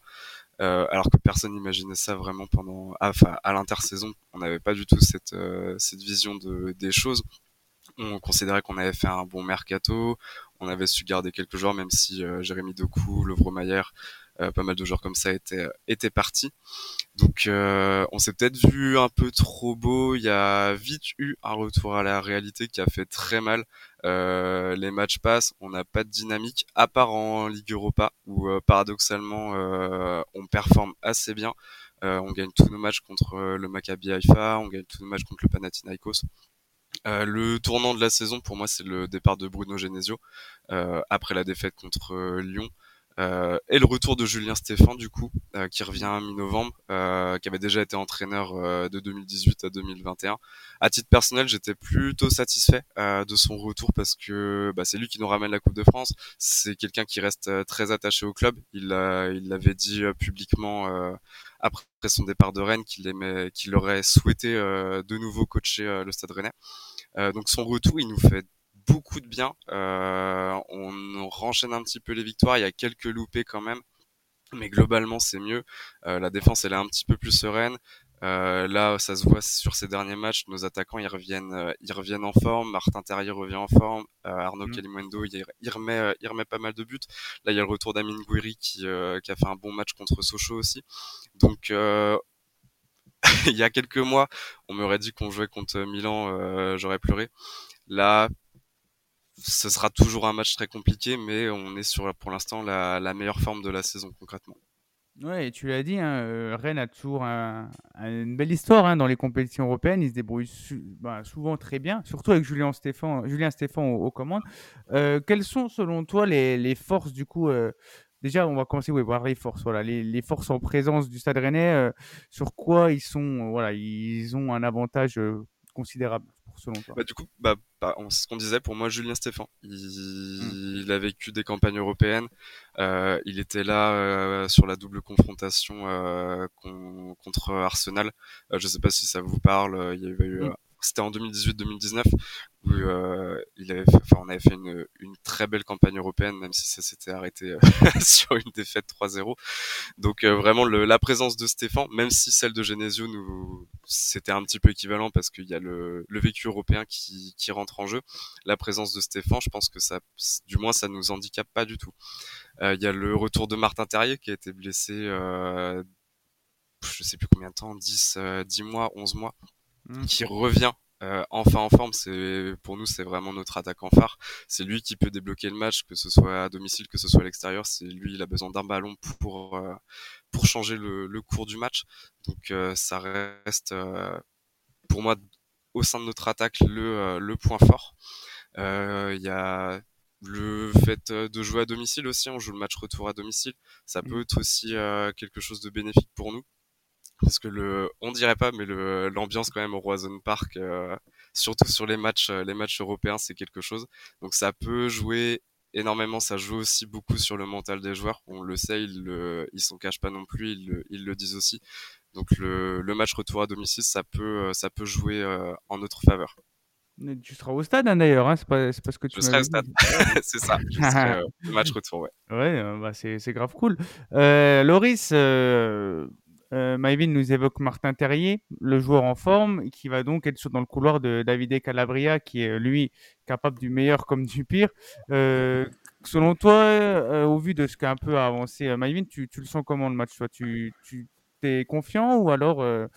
Euh, alors que personne n'imaginait ça vraiment pendant, ah, enfin à l'intersaison. On n'avait pas du tout cette vision de des choses. On considérait qu'on avait fait un bon mercato, on avait su garder quelques joueurs, même si Jérémy Doku, Lovro euh, pas mal de joueurs comme ça étaient étaient partis. Donc euh, on s'est peut-être vu un peu trop beau. Il y a vite eu un retour à la réalité qui a fait très mal. Euh, les matchs passent, on n'a pas de dynamique, à part en Ligue Europa où euh, paradoxalement euh, on performe assez bien. Euh, on gagne tous nos matchs contre euh, le Maccabi Haïfa, on gagne tous nos matchs contre le Panathinaikos. Euh, le tournant de la saison pour moi c'est le départ de Bruno Genesio euh, après la défaite contre euh, Lyon. Euh, et le retour de Julien Stéphan du coup euh, qui revient mi-novembre euh, qui avait déjà été entraîneur de 2018 à 2021 à titre personnel j'étais plutôt satisfait de son retour parce que bah, c'est lui qui nous ramène la Coupe de France. C'est quelqu'un qui reste très attaché au club. Il il l'avait dit publiquement après son départ de Rennes qu'il aimait qu'il aurait souhaité de nouveau coacher le Stade Rennais. Donc son retour il nous fait beaucoup de bien. Euh, on renchaîne un petit peu les victoires. Il y a quelques loupés quand même, mais globalement c'est mieux. Euh, la défense elle est un petit peu plus sereine. Euh, là, ça se voit sur ces derniers matchs. Nos attaquants ils reviennent, euh, ils reviennent en forme. Martin Terrier revient en forme. Euh, Arnaud Mhm. Kalimundo il, il remet, il remet pas mal de buts. Là, il y a le retour d'Amine Gouiri qui, qui a fait un bon match contre Sochaux aussi. Donc il y a quelques mois, on m'aurait dit qu'on jouait contre Milan, j'aurais pleuré. Là, ce sera toujours un match très compliqué, mais on est sur pour l'instant la, meilleure forme de la saison concrètement. Ouais, et tu l'as dit, hein, euh, Rennes a toujours un- un- une belle histoire hein, dans les compétitions européennes. Ils se débrouillent bah, souvent très bien, surtout avec Julien Stéphan, Julien aux, commandes. Euh, quelles sont, selon toi, les, forces du coup euh, Déjà, on va commencer oui, par les forces. Voilà, les, forces en présence du Stade Rennais. sur quoi ils sont Voilà, ils ont un avantage considérable, selon toi. Bah, du coup, bah, bah, on- ce qu'on disait pour moi, Julien Stéphan. Il, il a vécu des campagnes européennes. Euh, il était là euh, sur la double confrontation euh, con- contre Arsenal. Je sais pas si ça vous parle. Il y avait eu c'était en 2018-2019 où euh, il avait fait, enfin, on avait fait une, une, très belle campagne européenne, même si ça s'était arrêté euh, sur une défaite 3-0. Donc euh, vraiment le, la présence de Stéphane, même si celle de Genesio nous c'était un petit peu équivalent parce qu'il y a le, le vécu européen qui, qui, rentre en jeu, la présence de Stéphane, je pense que ça, du moins, ça nous handicape pas du tout. Il y a le retour de Martin Terrier qui a été blessé, je sais plus combien de temps, 10, 10 mois, 11 mois Mmh. qui revient euh, enfin en forme, c'est pour nous c'est vraiment notre attaquant phare. C'est lui qui peut débloquer le match, que ce soit à domicile, que ce soit à l'extérieur. C'est lui, il a besoin d'un ballon pour euh, pour changer le, le, cours du match. Donc euh, ça reste euh, pour moi au sein de notre attaque le le point fort. Il y a le fait de jouer à domicile aussi, on joue le match retour à domicile, ça mmh. peut être aussi quelque chose de bénéfique pour nous parce que le, on dirait pas, mais le, l'ambiance quand même au Roison Park, euh, surtout sur les matchs, euh, les matchs européens, c'est quelque chose. Donc ça peut jouer énormément, ça joue aussi beaucoup sur le mental des joueurs. On le sait, ils, le, ils s'en cachent pas non plus, ils le, ils le disent aussi. Donc le, le match retour à domicile, ça peut, ça peut jouer euh, en notre faveur. Tu seras au stade hein, d'ailleurs, hein c'est pas, pas ce que tu Je serai au stade, c'est ça. Je serai, le match retour, ouais. Ouais, bah c'est, c'est grave cool. Euh, Loris, euh, Maïvin nous évoque Martin Terrier, le joueur en forme, qui va donc être dans le couloir de Davide Calabria, qui est lui capable du meilleur comme du pire. Euh, selon toi, euh, au vu de ce qu'a un peu avancé euh, Maïvin, tu, tu, le sens comment le match toi? Tu, tu es confiant ou alors euh,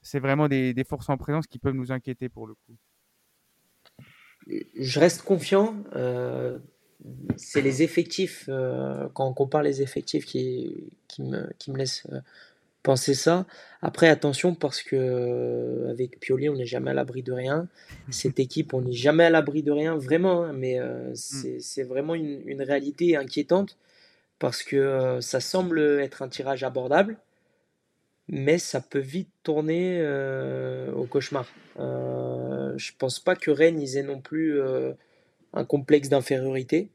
c'est vraiment des, forces en présence qui peuvent nous inquiéter pour le coup? Je reste confiant. c'est les effectifs, quand on compare les effectifs qui, qui, me, qui me laissent penser ça. Après, attention, parce que euh, avec Pioli, on n'est jamais à l'abri de rien. Cette équipe, on n'est jamais à l'abri de rien, vraiment. Hein, mais euh, mm. c'est vraiment une, une, réalité inquiétante parce que euh, ça semble être un tirage abordable, mais ça peut vite tourner au cauchemar. je pense pas que Rennes ils aient non plus un complexe d'infériorité,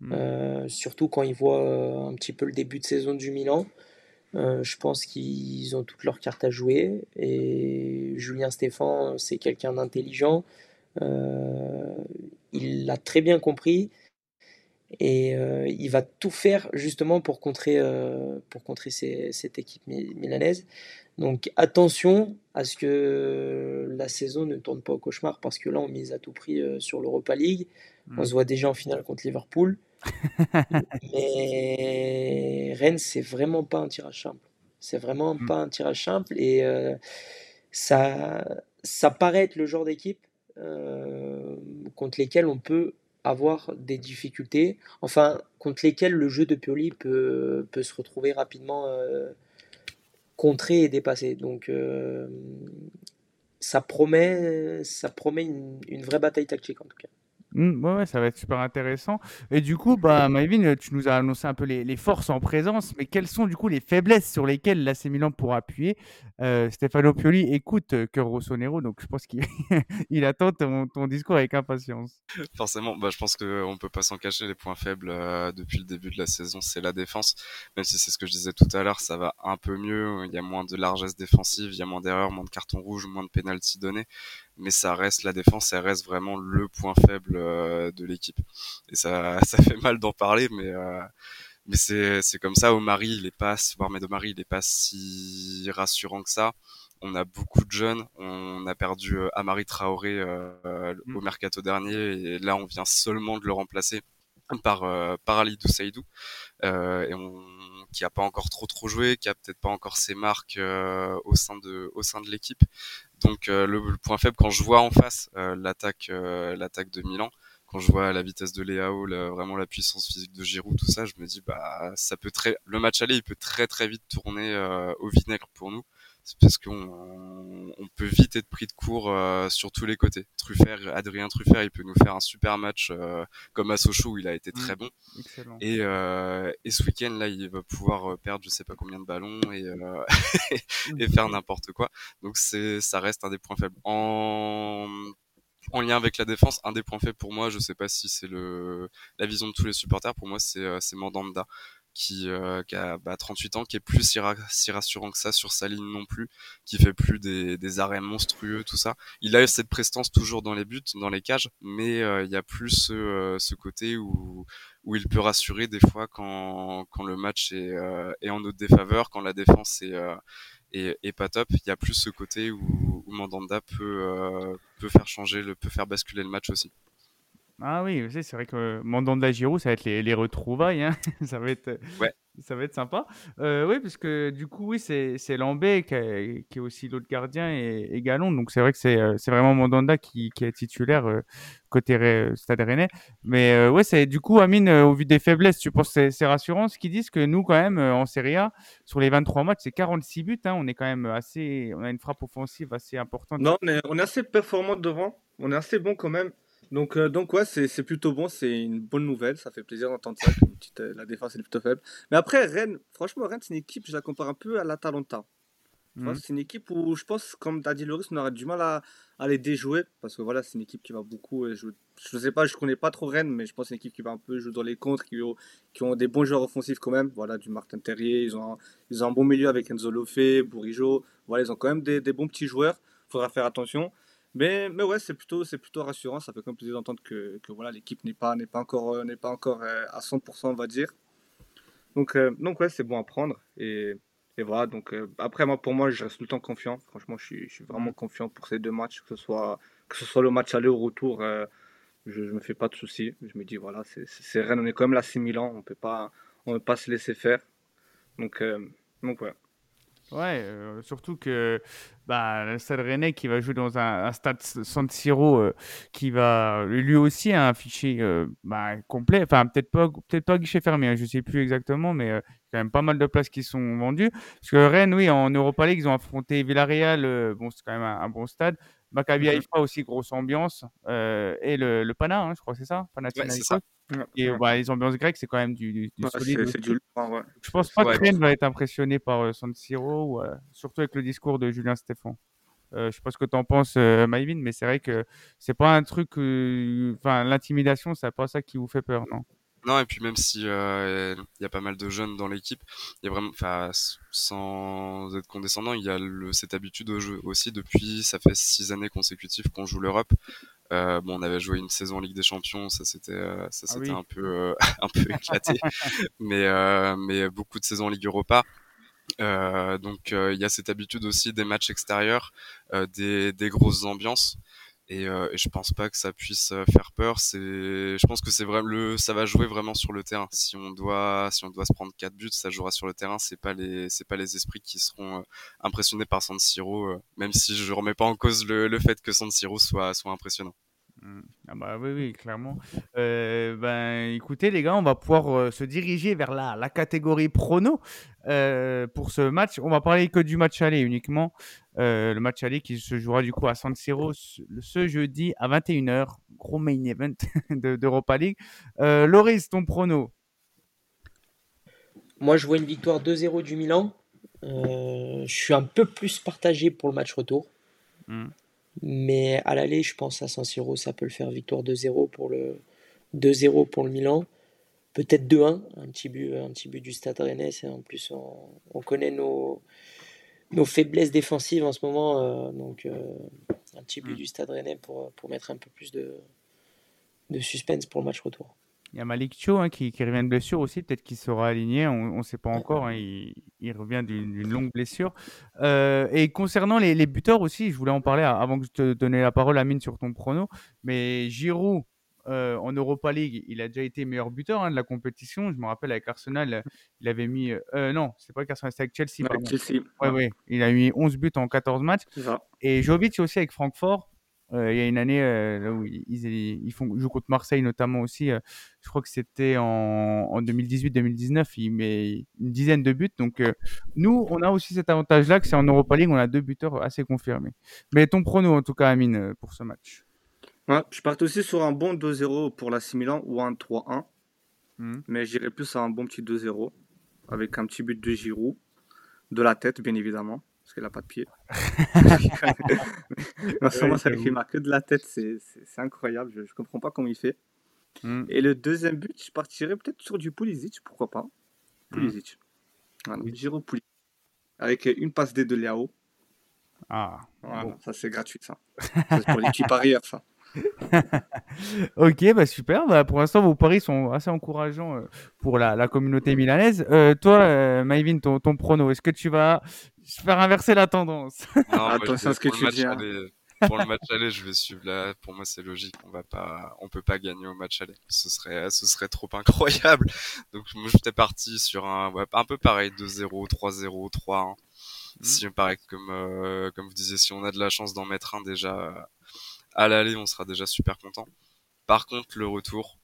mm. surtout quand ils voient un petit peu le début de saison du Milan. Euh, je pense qu'ils ont toutes leurs cartes à jouer et Julien Stéphan, c'est quelqu'un d'intelligent. Euh, il l'a très bien compris et euh, il va tout faire justement pour contrer, pour contrer cette équipe milanaise. Donc attention à ce que la saison ne tourne pas au cauchemar parce que là on mise à tout prix sur l'Europa League. On mm. se voit déjà en finale contre Liverpool. Mais Rennes, c'est vraiment pas un tirage simple. C'est vraiment mmh. pas un tirage simple et euh, ça, ça paraît être le genre d'équipe euh, contre lesquelles on peut avoir des difficultés, enfin contre lesquelles le jeu de Pioli peut, peut se retrouver rapidement euh, contré et dépassé. Donc ça promet, ça promet une, une vraie bataille tactique en tout cas. Mmh, ouais, ça va être super intéressant. Et du coup, bah, Maïvin, tu nous as annoncé un peu les, forces en présence, mais quelles sont du coup les faiblesses sur lesquelles l'AC Milan pourra appuyer? Euh, Stefano Pioli écoute euh, Cœur Rossonero, donc je pense qu'il il attend ton, discours avec impatience. Forcément, bah, je pense qu'on ne peut pas s'en cacher. Les points faibles euh, depuis le début de la saison, c'est la défense. Même si c'est ce que je disais tout à l'heure, ça va un peu mieux. Il y a moins de largesse défensive, il y a moins d'erreurs, moins de cartons rouges, moins de pénalty donnés mais ça reste la défense, ça reste vraiment le point faible euh, de l'équipe. Et ça, ça fait mal d'en parler, mais euh, mais c'est c'est comme ça. Omari, il est pas, voire Omari, il est pas si rassurant que ça. On a beaucoup de jeunes. On a perdu euh, Amari Traoré mm. au mercato dernier, et là on vient seulement de le remplacer par par Alidou Saïdou, et on qui a pas encore trop trop joué, qui a peut-être pas encore ses marques au sein de au sein de l'équipe. Donc euh, le, point faible quand je vois en face euh, l'attaque euh, l'attaque de Milan, quand je vois la vitesse de Léao, vraiment la puissance physique de Giroud, tout ça, je me dis bah ça peut très le match aller, il peut très très vite tourner au vinaigre pour nous parce qu'on on peut vite être pris de court euh, sur tous les côtés. Truffert, Adrien Truffert, il peut nous faire un super match euh, comme à Sochaux où il a été très mm. bon. Et, euh, et ce week-end là, il va pouvoir perdre je sais pas combien de ballons et, et faire n'importe quoi. Donc c'est ça reste un des points faibles. En en lien avec la défense, un des points faibles pour moi, je sais pas si c'est le la vision de tous les supporters, pour moi c'est c'est Mandanda qui, qui a bah, 38 ans, qui est plus si, rassurant que ça sur sa ligne non plus, qui fait plus des, des arrêts monstrueux, tout ça. Il a cette prestance toujours dans les buts, dans les cages, mais il y a plus ce, ce côté où où il peut rassurer des fois quand, quand le match est, est en notre défaveur, quand la défense est, et, pas top. Il y a plus ce côté où, où Mandanda peut, euh, peut faire changer, le, peut faire basculer le match aussi. Ah oui, c'est vrai que Mandanda Giroud, ça va être les, les retrouvailles. Hein. ça va être. Ouais ça va être sympa. Euh, oui, parce que du coup, oui, c'est Lambé qui, qui, est aussi l'autre gardien et, et, Galon. Donc c'est vrai que c'est euh, vraiment Mandanda qui, qui est titulaire euh, côté Stade Rennais. Mais ouais, c'est du coup, Amine, au vu des faiblesses, tu penses que c'est rassurant ce qu'ils disent? Que nous, quand même, en Serie A, sur les 23 matchs, c'est 46 buts. Hein. on est quand même assez. On a une frappe offensive assez importante. Non, on est, on est assez performant devant. On est assez bon quand même. Donc, euh, donc ouais, c'est plutôt bon, c'est une bonne nouvelle, ça fait plaisir d'entendre ça, petite, euh, la défense est plutôt faible. Mais après, Rennes, franchement, Rennes, c'est une équipe, je la compare un peu à l'Atalanta. Mhm. C'est une équipe où je pense, comme t'as dit Loris, on aurait du mal à, à, les déjouer, parce que voilà, c'est une équipe qui va beaucoup euh, jouer. Je sais pas, je connais pas trop Rennes, mais je pense que c'est une équipe qui va un peu jouer dans les contres, qui, qui ont des bons joueurs offensifs quand même. Voilà, du Martin Terrier, ils ont un, ils ont un bon milieu avec Enzo Lofé, Bourigeau. Voilà, ils ont quand même des, des bons petits joueurs, faudra faire attention. Mais, mais ouais, c'est plutôt, c'est plutôt rassurant. Ça fait quand même plaisir d'entendre que, que, voilà, l'équipe n'est pas, n'est pas encore, euh, n'est pas encore euh, à 100%, on va dire. Donc, euh, donc ouais, c'est bon à prendre. Et, et voilà, donc après, moi, pour moi, je reste tout le temps confiant. Franchement, je suis, je suis vraiment confiant pour ces deux matchs, que ce soit, que ce soit le match aller ou retour. je ne me fais pas de soucis. Je me dis, voilà, c'est Rennes, on est quand même là 6000 ans, on ne peut pas se laisser faire. Donc, donc ouais. Ouais, euh, surtout que bah, le Stade Rennais qui va jouer dans un, stade San Siro euh, qui va lui aussi un fichier euh, bah, complet, enfin peut-être pas peut-être pas guichet fermé, hein, je sais plus exactement, mais a quand même pas mal de places qui sont vendues. Parce que Rennes, oui, en Europa League, ils ont affronté Villarreal, bon c'est quand même un, bon stade. Maccabi mmh Haïfa aussi grosse ambiance et le, le Pana, hein, je crois que c'est ça, ça. Et bah, les ambiances grecques, c'est quand même du, du, solide. C'est du ouais. Je pense pas que Rennes va être impressionné par euh, San Siro, euh, surtout avec le discours de Julien Stéphan. Euh, je sais pas ce que tu en penses, euh, Maïvin, mais c'est vrai que c'est pas un truc. Enfin, l'intimidation, c'est pas ça qui vous fait peur, non? Non, et puis même si il y a pas mal de jeunes dans l'équipe, il y a vraiment, enfin, sans être condescendant, il y a le, cette habitude au jeu aussi depuis, ça fait six années consécutives qu'on joue l'Europe. Euh, bon, on avait joué une saison en Ligue des Champions, ça c'était euh, ça ah c'était un peu euh, un peu éclaté, mais mais beaucoup de saisons en Ligue Europa. donc il y a cette habitude aussi des matchs extérieurs, des, des grosses ambiances. Et, et, je pense pas que ça puisse faire peur. C'est, je pense que c'est vraiment le, ça va jouer vraiment sur le terrain. Si on doit, si on doit se prendre quatre buts, ça jouera sur le terrain. C'est pas les, c'est pas les esprits qui seront impressionnés par San Siro, même si je remets pas en cause le, le fait que San Siro soit, soit impressionnant. Mmh. Ah bah oui, clairement. Euh, ben, écoutez, les gars, on va pouvoir euh, se diriger vers la, la catégorie prono euh, pour ce match. On va parler que du match aller uniquement. le match aller qui se jouera du coup à San Siro ce, jeudi à 21h. Gros main event d'Europa League. Loris, ton prono Moi, je vois une victoire 2-0 du Milan. je suis un peu plus partagé pour le match retour. Mmh. Mais à l'aller, je pense à San Siro, ça peut le faire. Victoire 2-0 pour le 2-0 pour le Milan. Peut-être 2-1, un petit but, un petit but du Stade Rennais. En plus, on, connaît nos, nos faiblesses défensives en ce moment. Euh, donc, euh, un petit but mm. du Stade Rennais pour, pour mettre un peu plus de, de suspense pour le match retour. Il y a Malik Cho hein, qui, revient de blessure aussi, peut-être qu'il sera aligné, on ne sait pas encore, hein, il, revient d'une longue blessure. Euh, et concernant les, buteurs aussi, je voulais en parler avant que je te donne la parole, Amine, sur ton prono, mais Giroud, euh, en Europa League, il a déjà été meilleur buteur hein, de la compétition. Je me rappelle avec Arsenal, il avait mis. Euh, non, c'est pas avec Arsenal, c'est avec Chelsea. Chelsea. Ouais, ouais. Il a mis 11 buts en 14 matchs. Et Jovic aussi avec Francfort. Euh, il y a une année euh, où ils, ils, font, jouent contre Marseille notamment aussi. Euh, je crois que c'était en, en 2018-2019. Il met une dizaine de buts. Donc nous, on a aussi cet avantage-là que c'est en Europa League, on a deux buteurs assez confirmés. Mais ton prono en tout cas, Amine, pour ce match. Ouais, je parte aussi sur un bon 2-0 pour la Milan ou un 3-1. Hmm. Mais j'irai plus à un bon petit 2-0 avec un petit but de Giroud, de la tête bien évidemment parce qu'elle n'a pas de pied. non seulement ça lui fait que de la tête, c'est incroyable, je ne comprends pas comment il fait. Hmm. Et le deuxième but, je partirais peut-être sur du Pulisic, pourquoi pas. Pulisic. Voilà, Giro Pulisic. Avec une passe D de Léao. Ah. Voilà, bon. ça c'est gratuit ça. Ça, c'est pour l'équipe arrière ça. Ok, bah super. Bah, pour l'instant, vos paris sont assez encourageants euh, pour la, la communauté milanaise. Euh, toi, euh, Maïvin, ton, ton prono, est-ce que tu vas faire inverser la tendance? Non, Attention vais- à ce que pour le tu match dis, aller- Pour le match aller, je vais suivre là. Pour moi, c'est logique. On va pas, on peut pas gagner au match aller. Ce serait, ce serait trop incroyable. Donc, moi, j'étais parti sur un, ouais, un peu pareil, 2-0, 3-0, 3-1. Si, pareil, comme, euh, comme vous disiez, si on a de la chance d'en mettre un déjà euh, à l'aller, on sera déjà super content. Par contre, le retour,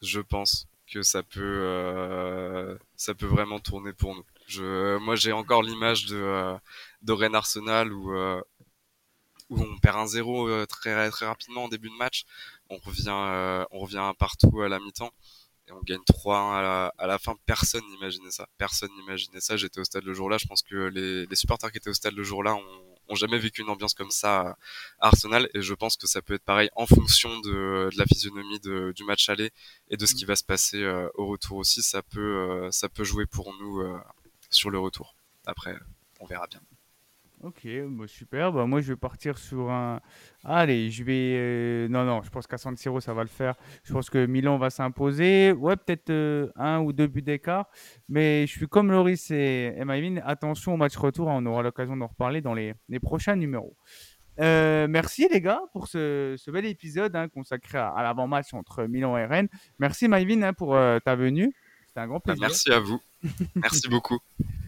je pense que ça peut, euh, ça peut vraiment tourner pour nous. Je, moi, j'ai encore l'image de, euh, de Rennes Arsenal où, euh, où on perd un 0 euh, très, très rapidement en début de match. On revient, on revient partout à la mi-temps et on gagne 3-1 à la, à la fin. Personne n'imaginait ça. Personne n'imaginait ça. J'étais au stade le jour-là. Je pense que les, les supporters qui étaient au stade le jour-là ont, ont jamais vécu une ambiance comme ça à Arsenal et je pense que ça peut être pareil en fonction de, de la physionomie de, du match aller et de ce qui va se passer euh, au retour aussi. Ça peut, euh, ça peut jouer pour nous euh, sur le retour. Après, on verra bien. Ok, bah, super. Bah, moi, je vais partir sur un. Allez, je vais. euh, Non, non, je pense qu'à San Siro, ça va le faire. Je pense que Milan va s'imposer. Ouais, peut-être euh, un ou deux buts d'écart. Mais je suis comme Loris et, et. Attention au match retour. hein, On aura l'occasion d'en reparler dans les, les prochains numéros. Euh, merci les gars pour ce, ce bel épisode hein, consacré à, à l'avant-match entre Milan et Rennes. Merci Maïvin hein, pour euh, ta venue. C'était un grand Bah, plaisir. merci à vous. Merci beaucoup.